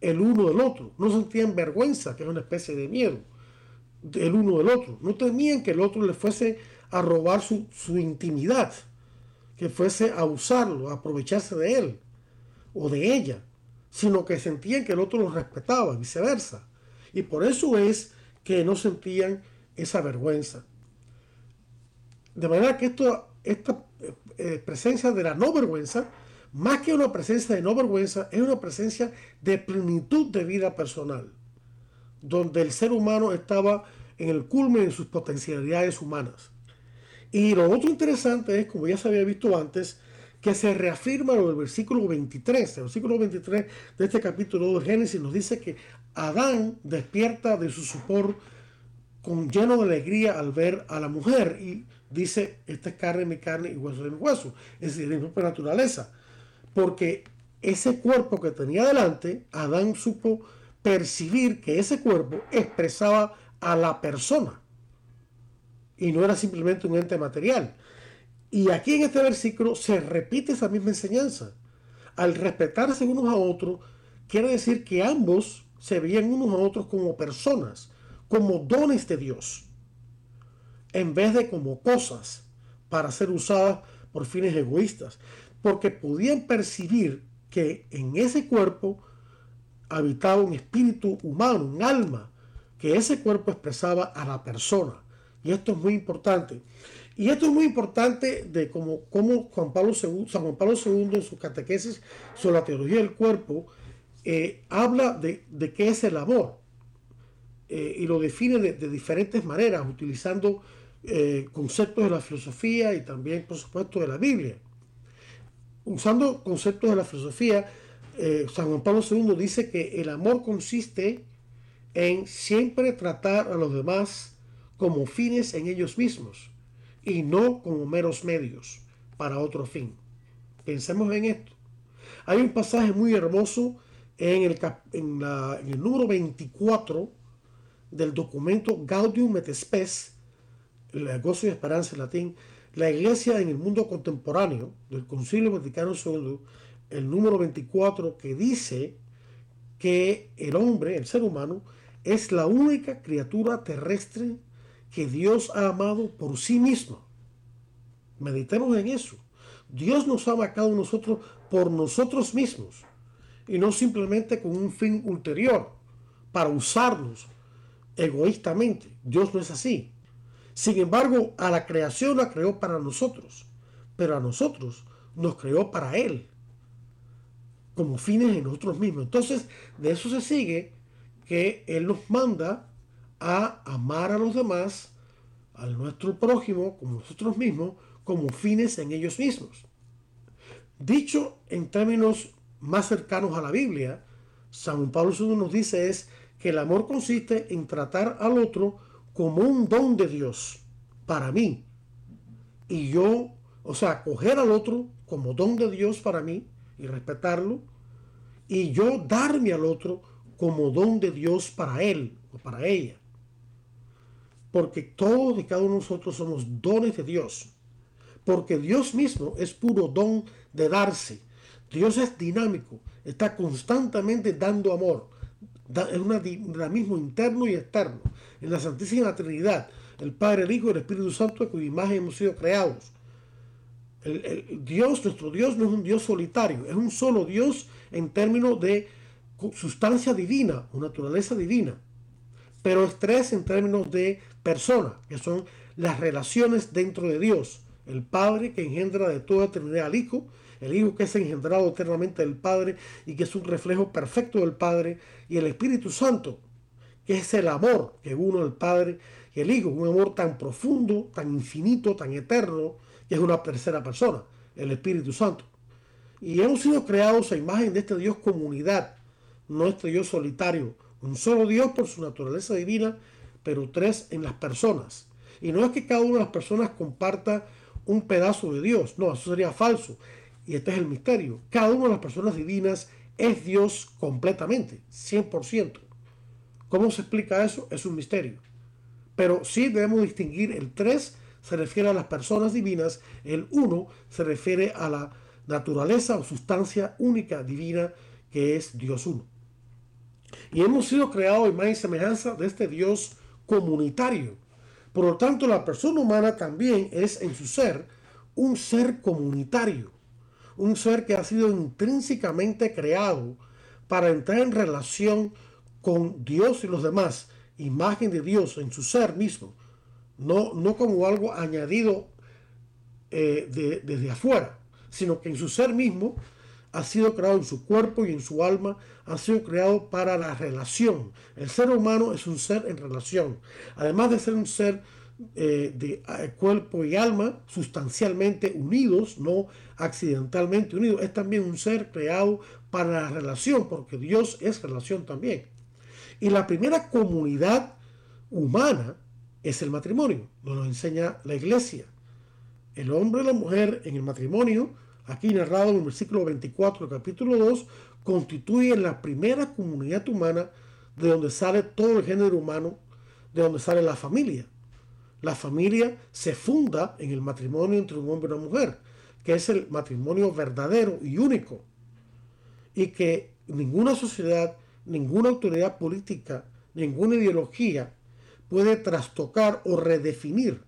el uno del otro, no sentían vergüenza, que es una especie de miedo, el uno del otro, no temían que el otro le fuese a robar su, su intimidad que fuese a usarlo, a aprovecharse de él o de ella, sino que sentían que el otro los respetaba, viceversa. Y por eso es que no sentían esa vergüenza. De manera que esto, esta eh, presencia de la no vergüenza, más que una presencia de no vergüenza, es una presencia de plenitud de vida personal, donde el ser humano estaba en el culmen de sus potencialidades humanas. Y lo otro interesante es, como ya se había visto antes, que se reafirma lo del versículo 23. El versículo 23 de este capítulo de Génesis nos dice que Adán despierta de su sopor con lleno de alegría al ver a la mujer y dice, esta es carne de mi carne y hueso de mi hueso. Es decir, de mi propia naturaleza. Porque ese cuerpo que tenía delante, Adán supo percibir que ese cuerpo expresaba a la persona y no era simplemente un ente material. Y aquí en este versículo se repite esa misma enseñanza. Al respetarse unos a otros, quiere decir que ambos se veían unos a otros como personas, como dones de Dios, en vez de como cosas para ser usadas por fines egoístas, porque podían percibir que en ese cuerpo habitaba un espíritu humano, un alma, que ese cuerpo expresaba a la persona. Y esto es muy importante. Y esto es muy importante de cómo, Juan Pablo II, San Juan Pablo II en sus catequesis sobre la teología del cuerpo eh, habla de, qué es el amor eh, y lo define de, diferentes maneras, utilizando eh, conceptos de la filosofía y también, por supuesto, de la Biblia. Usando conceptos de la filosofía, San Juan Pablo II dice que el amor consiste en siempre tratar a los demás como fines en ellos mismos y no como meros medios para otro fin. Pensemos en esto. Hay un pasaje muy hermoso en el, en, el número 24 del documento Gaudium et Spes el gozo y esperanza en latín, la iglesia en el mundo contemporáneo del Concilio Vaticano II, el número 24, que dice que el hombre, el ser humano, es la única criatura terrestre que Dios ha amado por sí mismo. Meditemos en eso. Dios nos ha marcado nosotros por nosotros mismos y no simplemente con un fin ulterior para usarnos egoístamente. Dios no es así. Sin embargo, a la creación la creó para nosotros, pero a nosotros nos creó para Él, como fines en nosotros mismos. Entonces, de eso se sigue que Él nos manda a amar a los demás, al nuestro prójimo, como nosotros mismos, como fines en ellos mismos. Dicho en términos más cercanos a la Biblia, San Pablo II nos dice es que el amor consiste en tratar al otro como un don de Dios para mí. Y yo, o sea, coger al otro como don de Dios para mí y respetarlo. Y yo darme al otro como don de Dios para él o para ella. Porque todos y cada uno de nosotros somos dones de Dios. Porque Dios mismo es puro don de darse. Dios es dinámico, está constantemente dando amor. Es un dinamismo interno y externo. En la Santísima Trinidad, el Padre, el Hijo y el Espíritu Santo, de cuya imagen hemos sido creados. El, Dios, nuestro Dios, no es un Dios solitario, es un solo Dios en términos de sustancia divina o naturaleza divina. Pero es tres en términos de persona, que son las relaciones dentro de Dios. El Padre que engendra de toda eternidad al Hijo, el Hijo que es engendrado eternamente del Padre y que es un reflejo perfecto del Padre, y el Espíritu Santo, que es el amor que uno el Padre y el Hijo, un amor tan profundo, tan infinito, tan eterno, que es una tercera persona, el Espíritu Santo. Y hemos sido creados a imagen de este Dios comunidad, no este Dios solitario, un solo Dios por su naturaleza divina, pero tres en las personas. Y no es que cada una de las personas comparta un pedazo de Dios, no, eso sería falso. Y este es el misterio. Cada una de las personas divinas es Dios completamente, 100%. ¿Cómo se explica eso? Es un misterio. Pero sí debemos distinguir el 3 se refiere a las personas divinas, el 1 se refiere a la naturaleza o sustancia única divina que es Dios uno. Y hemos sido creados en más semejanza de este Dios comunitario. Por lo tanto, la persona humana también es en su ser un ser comunitario, un ser que ha sido intrínsecamente creado para entrar en relación con Dios y los demás, imagen de Dios en su ser mismo, no, no como algo añadido eh, desde afuera, sino que en su ser mismo ha sido creado en su cuerpo y en su alma, ha sido creado para la relación. El ser humano es un ser en relación. Además de ser un ser eh, de eh, cuerpo y alma sustancialmente unidos, no accidentalmente unidos, es también un ser creado para la relación, porque Dios es relación también. Y la primera comunidad humana es el matrimonio, nos lo enseña la iglesia. El hombre y la mujer en el matrimonio, aquí narrado en el versículo 24 del capítulo 2, constituyen la primera comunidad humana de donde sale todo el género humano, de donde sale la familia. La familia se funda en el matrimonio entre un hombre y una mujer, que es el matrimonio verdadero y único, y que ninguna sociedad ninguna autoridad política, ninguna ideología puede trastocar o redefinir,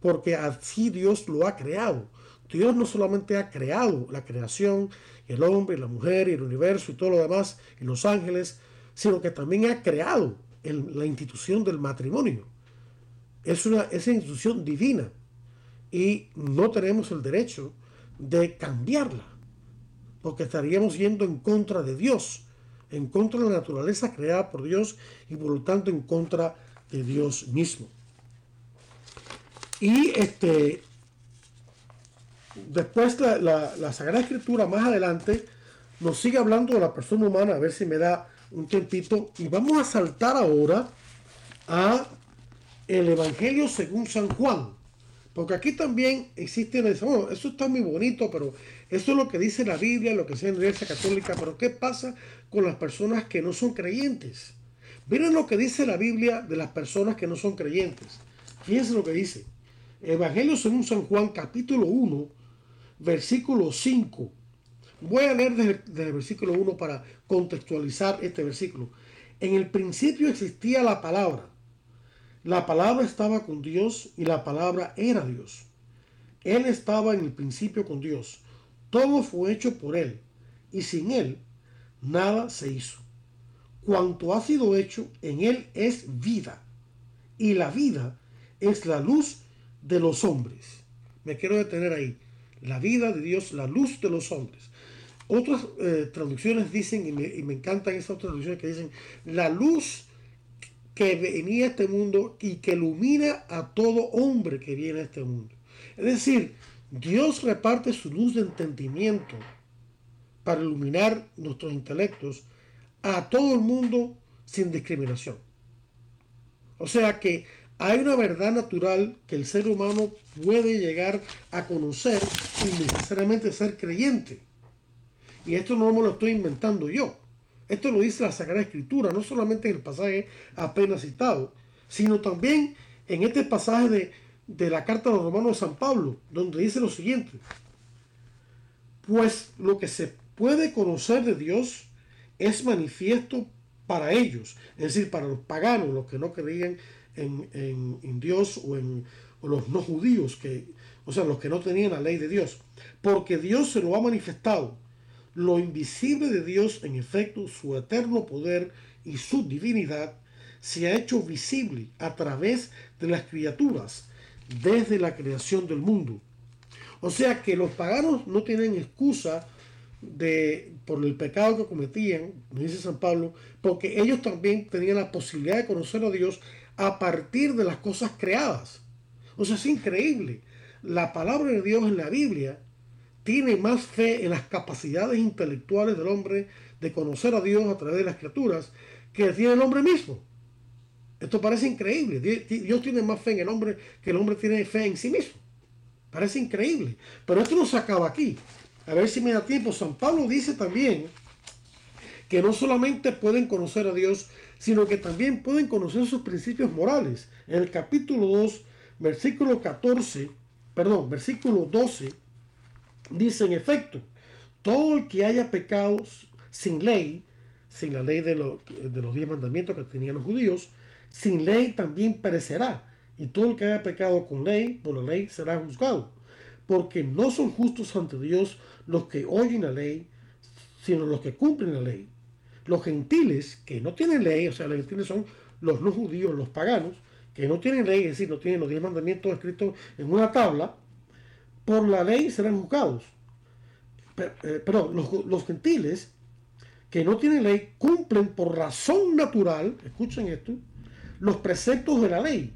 porque así Dios lo ha creado. Dios no solamente ha creado la creación, el hombre, la mujer, y el universo y todo lo demás, y los ángeles, sino que también ha creado la institución del matrimonio. Es una, es institución divina y no tenemos el derecho de cambiarla, porque estaríamos yendo en contra de Dios en contra de la naturaleza creada por Dios y por lo tanto en contra de Dios mismo. Y este, después la, la, Sagrada Escritura más adelante nos sigue hablando de la persona humana, a ver si me da un tiempito, y vamos a saltar ahora a el Evangelio según San Juan. Porque aquí también existe, eso está muy bonito, pero eso es lo que dice la Biblia, lo que dice la Iglesia Católica, pero ¿qué pasa con las personas que no son creyentes? Miren lo que dice la Biblia de las personas que no son creyentes. Fíjense lo que dice. Evangelio según San Juan, capítulo 1, versículo 5. Voy a leer desde, el versículo 1 para contextualizar este versículo. En el principio existía la palabra. La palabra estaba con Dios y la palabra era Dios. Él estaba en el principio con Dios. Todo fue hecho por Él y sin Él nada se hizo. Cuanto ha sido hecho en Él es vida y la vida es la luz de los hombres. Me quiero detener ahí. La vida de Dios, la luz de los hombres. Otras eh, traducciones dicen, y me, encantan esas traducciones que dicen, la luz que venía a este mundo y que ilumina a todo hombre que viene a este mundo. Es decir, Dios reparte su luz de entendimiento para iluminar nuestros intelectos a todo el mundo sin discriminación. O sea que hay una verdad natural que el ser humano puede llegar a conocer sin necesariamente ser creyente. Y esto no me lo estoy inventando yo. Esto lo dice la Sagrada Escritura, no solamente en el pasaje apenas citado, sino también en este pasaje de, de la carta de los romanos de San Pablo, donde dice lo siguiente. Pues lo que se puede conocer de Dios es manifiesto para ellos, es decir, para los paganos, los que no creían en, en, Dios o en los no judíos, que, o sea, los que no tenían la ley de Dios, porque Dios se lo ha manifestado lo invisible de Dios, en efecto, su eterno poder y su divinidad, se ha hecho visible a través de las criaturas desde la creación del mundo. O sea que los paganos no tienen excusa de, por el pecado que cometían, dice San Pablo, porque ellos también tenían la posibilidad de conocer a Dios a partir de las cosas creadas. O sea, es increíble. La palabra de Dios en la Biblia tiene más fe en las capacidades intelectuales del hombre de conocer a Dios a través de las criaturas que tiene el hombre mismo. Esto parece increíble. Dios tiene más fe en el hombre que el hombre tiene fe en sí mismo. Parece increíble. Pero esto no se acaba aquí. A ver si me da tiempo. San Pablo dice también que no solamente pueden conocer a Dios, sino que también pueden conocer sus principios morales. En el capítulo 2, versículo 14, perdón, versículo 12 Dice en efecto, todo el que haya pecado sin ley, sin la ley de, los diez mandamientos que tenían los judíos, sin ley también perecerá. Y todo el que haya pecado con ley, por la ley será juzgado. Porque no son justos ante Dios los que oyen la ley, sino los que cumplen la ley. Los gentiles que no tienen ley, o sea, los gentiles son los no judíos, los paganos, que no tienen ley, es decir, no tienen los diez mandamientos escritos en una tabla, por la ley serán juzgados. Eh, pero, los, gentiles que no tienen ley cumplen por razón natural, escuchen esto, los preceptos de la ley.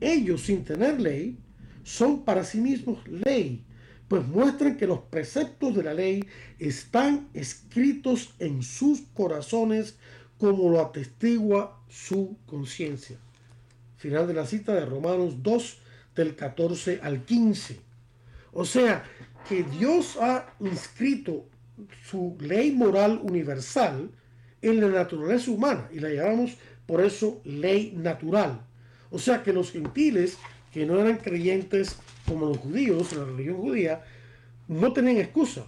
Ellos sin tener ley son para sí mismos ley, pues muestran que los preceptos de la ley están escritos en sus corazones como lo atestigua su conciencia. Final de la cita de Romanos 2 del 14 al 15. O sea, que Dios ha inscrito su ley moral universal en la naturaleza humana y la llamamos por eso ley natural. O sea que los gentiles que no eran creyentes como los judíos la religión judía no tenían excusa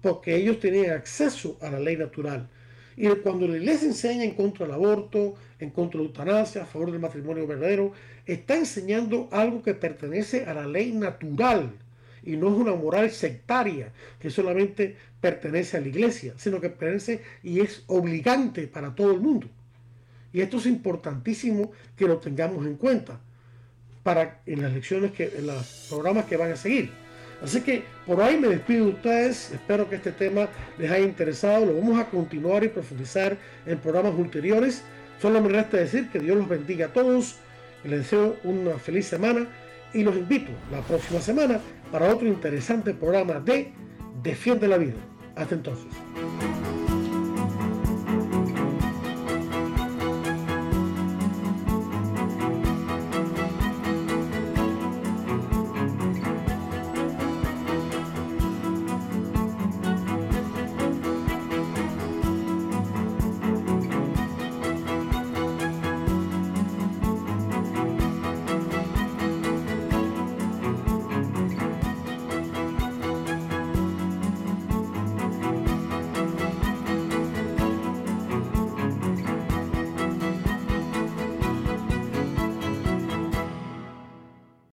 porque ellos tenían acceso a la ley natural. Y cuando la iglesia enseña en contra del aborto, en contra de la eutanasia, a favor del matrimonio verdadero, está enseñando algo que pertenece a la ley natural y no es una moral sectaria que solamente pertenece a la iglesia, sino que pertenece y es obligante para todo el mundo. Y esto es importantísimo que lo tengamos en cuenta para en las lecciones que en los programas que van a seguir. Así que por ahí me despido de ustedes, espero que este tema les haya interesado, lo vamos a continuar y profundizar en programas ulteriores. Solo me resta decir que Dios los bendiga a todos, les deseo una feliz semana y los invito la próxima semana para otro interesante programa de Defiende la Vida. Hasta entonces.